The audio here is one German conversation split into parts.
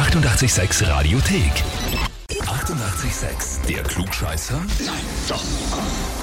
886 Radiothek. 88,6. Der Klugscheißer? Nein, doch.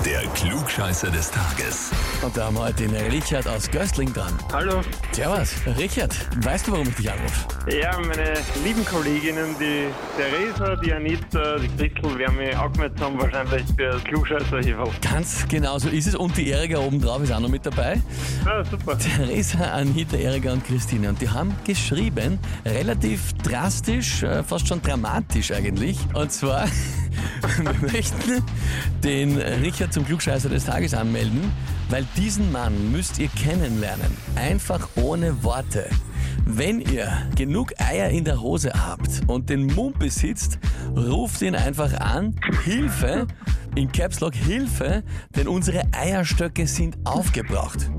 Der Klugscheißer des Tages. Und da haben wir heute den Richard aus Göstling dran. Hallo. Servus, Richard, weißt du, warum ich dich anrufe? Ja, meine lieben Kolleginnen, die Theresa, die Anita, die Christel, werden mich angemeldet haben, wahrscheinlich für das klugscheißer -Heferl. Ganz genau so ist es. Und die Erika obendrauf ist auch noch mit dabei. Ja, super. Theresa, Anita, Erika und Christine. Und die haben geschrieben, relativ drastisch, äh, fast schon dramatisch eigentlich. Und zwar, wir möchten den Richard zum Klugscheißer des Tages anmelden, weil diesen Mann müsst ihr kennenlernen. Einfach ohne Worte. Wenn ihr genug Eier in der Hose habt und den Mund besitzt, ruft ihn einfach an. Hilfe! In Caps Lock Hilfe, denn unsere Eierstöcke sind aufgebraucht.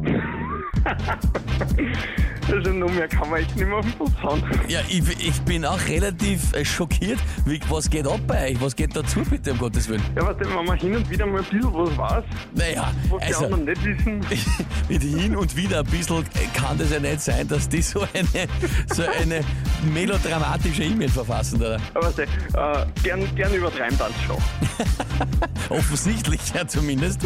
Also noch mehr kann man echt nicht mehr auf den Bus hauen. Ja, ich, ich bin auch relativ äh, schockiert. Wie, was geht ab bei euch? Was geht dazu bitte, um Gottes Willen? Ja, warte, wenn man hin und wieder mal ein bisschen was weiß, Naja, was die also anderen nicht wissen. mit hin und wieder ein bisschen kann das ja nicht sein, dass die so eine, so eine melodramatische E-Mail verfassen, oder? Aber warte, äh, gern, gern übertreiben dann schon. Offensichtlich ja zumindest.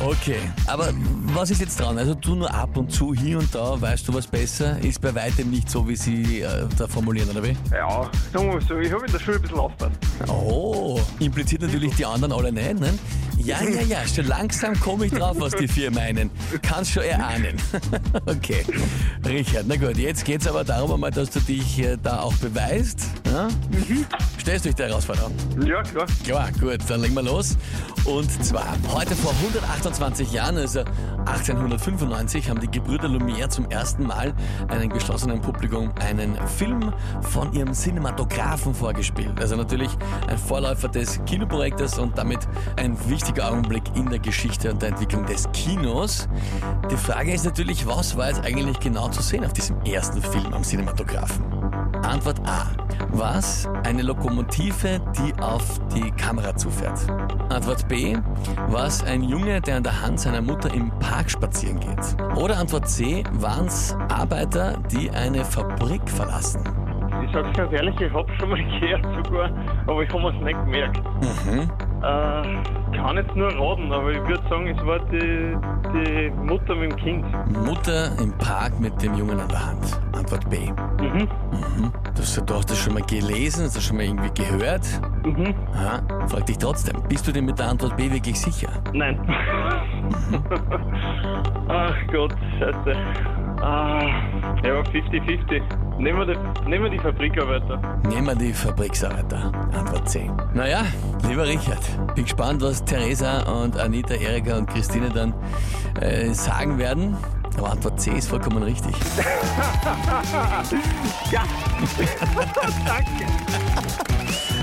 Okay, aber was ist jetzt dran? Also du nur ab und zu, hier und da, weißt du was besser? Ist bei weitem nicht so, wie sie äh, da formulieren, oder wie? Ja, sagen wir mal so, ich habe in der Schule ein bisschen aufgepasst. Oh, impliziert natürlich die anderen alle nicht, ne? Ja, ja, ja, schon langsam komme ich drauf, was die vier meinen. Kannst schon erahnen. Okay, Richard, na gut, jetzt geht's aber darum einmal, dass du dich äh, da auch beweist. Ja? Stellst du dich der Herausforderung? Ja, klar. Klar, gut, dann legen wir los. Und zwar, heute vor 128 Jahren, also 1895, haben die Gebrüder Lumière zum ersten Mal einem geschlossenen Publikum einen Film von ihrem Cinematografen vorgespielt. Also natürlich ein Vorläufer des Kinoprojektes und damit ein wichtiger Augenblick in der Geschichte und der Entwicklung des Kinos. Die Frage ist natürlich, was war jetzt eigentlich genau zu sehen auf diesem ersten Film am Cinematografen? Antwort A. Was? Eine Lokomotive, die auf die Kamera zufährt. Antwort B. Was? Ein Junge, der an der Hand seiner Mutter im Park spazieren geht. Oder Antwort C. Waren es Arbeiter, die eine Fabrik verlassen? Ich sag's ganz ehrlich, ich hab's schon mal gehört sogar, aber ich habe es nicht gemerkt. Mhm. Äh, kann jetzt nur raten, aber ich würde sagen, es war die, die Mutter mit dem Kind. Mutter im Park mit dem Jungen an der Hand. Antwort B. Mhm. Mhm. Du, hast- du hast das schon mal gelesen, hast das schon mal irgendwie gehört. Mhm. Aha. Frag dich trotzdem, bist du dir mit der Antwort B wirklich sicher? Nein. Ach Gott, scheiße. Ah, ja, 50-50. Nehmen wir die, nehmen wir die Fabrikarbeiter. Nehmen wir die Fabriksarbeiter. Antwort C. Naja, lieber Richard, bin gespannt, was Theresa und Anita, Erika und Christine dann äh, sagen werden. Aber Antwort C ist vollkommen richtig. Ja! Danke!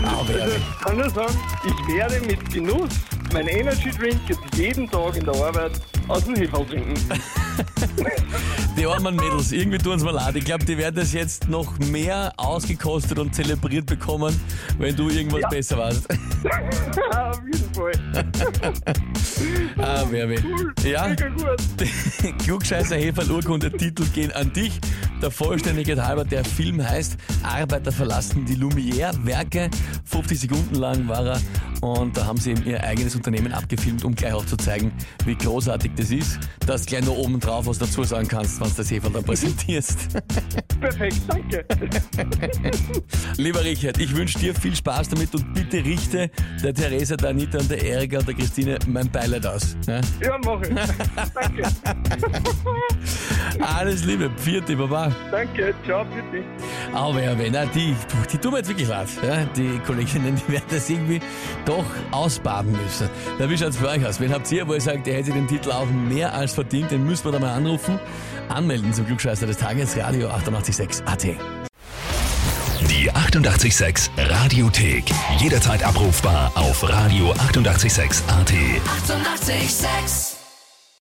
Aber Also, ich kann nur sagen, ich werde mit Genuss mein Energy Drink jetzt jeden Tag in der Arbeit aus dem Hefe trinken. die armen Mädels, irgendwie tun sie mal leid. Ich glaube, die werden das jetzt noch mehr ausgekostet und zelebriert bekommen, wenn du irgendwas Ja. besser warst. Auf jeden Fall. Ah, wer will. Ja. Klugscheißer Heferl Urkunde Titel gehen an dich. Der Vollständigkeit halber, der Film heißt Arbeiter verlassen die Lumière-Werke. 50 Sekunden lang war er und da haben sie eben ihr eigenes Unternehmen abgefilmt, um gleich auch zu zeigen, wie großartig das ist. Dass du gleich noch oben drauf was dazu sagen kannst, wenn du das Heferl dann präsentierst. Perfekt, danke. Lieber Richard, ich wünsche dir viel Spaß damit und bitte richte der Theresa, der Anita und der Erika und der Christine mein Beileid aus. Ja? Ja, mach ich. Danke. Alles Liebe, vierte Baba. Danke, ciao, bitte. Aber ja, wenn, na, die, die tun mir jetzt wirklich leid. Ja, die Kolleginnen, die werden das irgendwie doch ausbaden müssen. Na, wie schaut's für euch aus? Wen habt ihr, wo ihr sagt, ihr hättet den Titel auch mehr als verdient, den müssen wir da mal anrufen. Anmelden zum Glückscheißer des Tages, Radio 886 AT. Die 88,6 Radiothek. Jederzeit abrufbar auf radio886.at. 88,6. Eighty-eight, sex.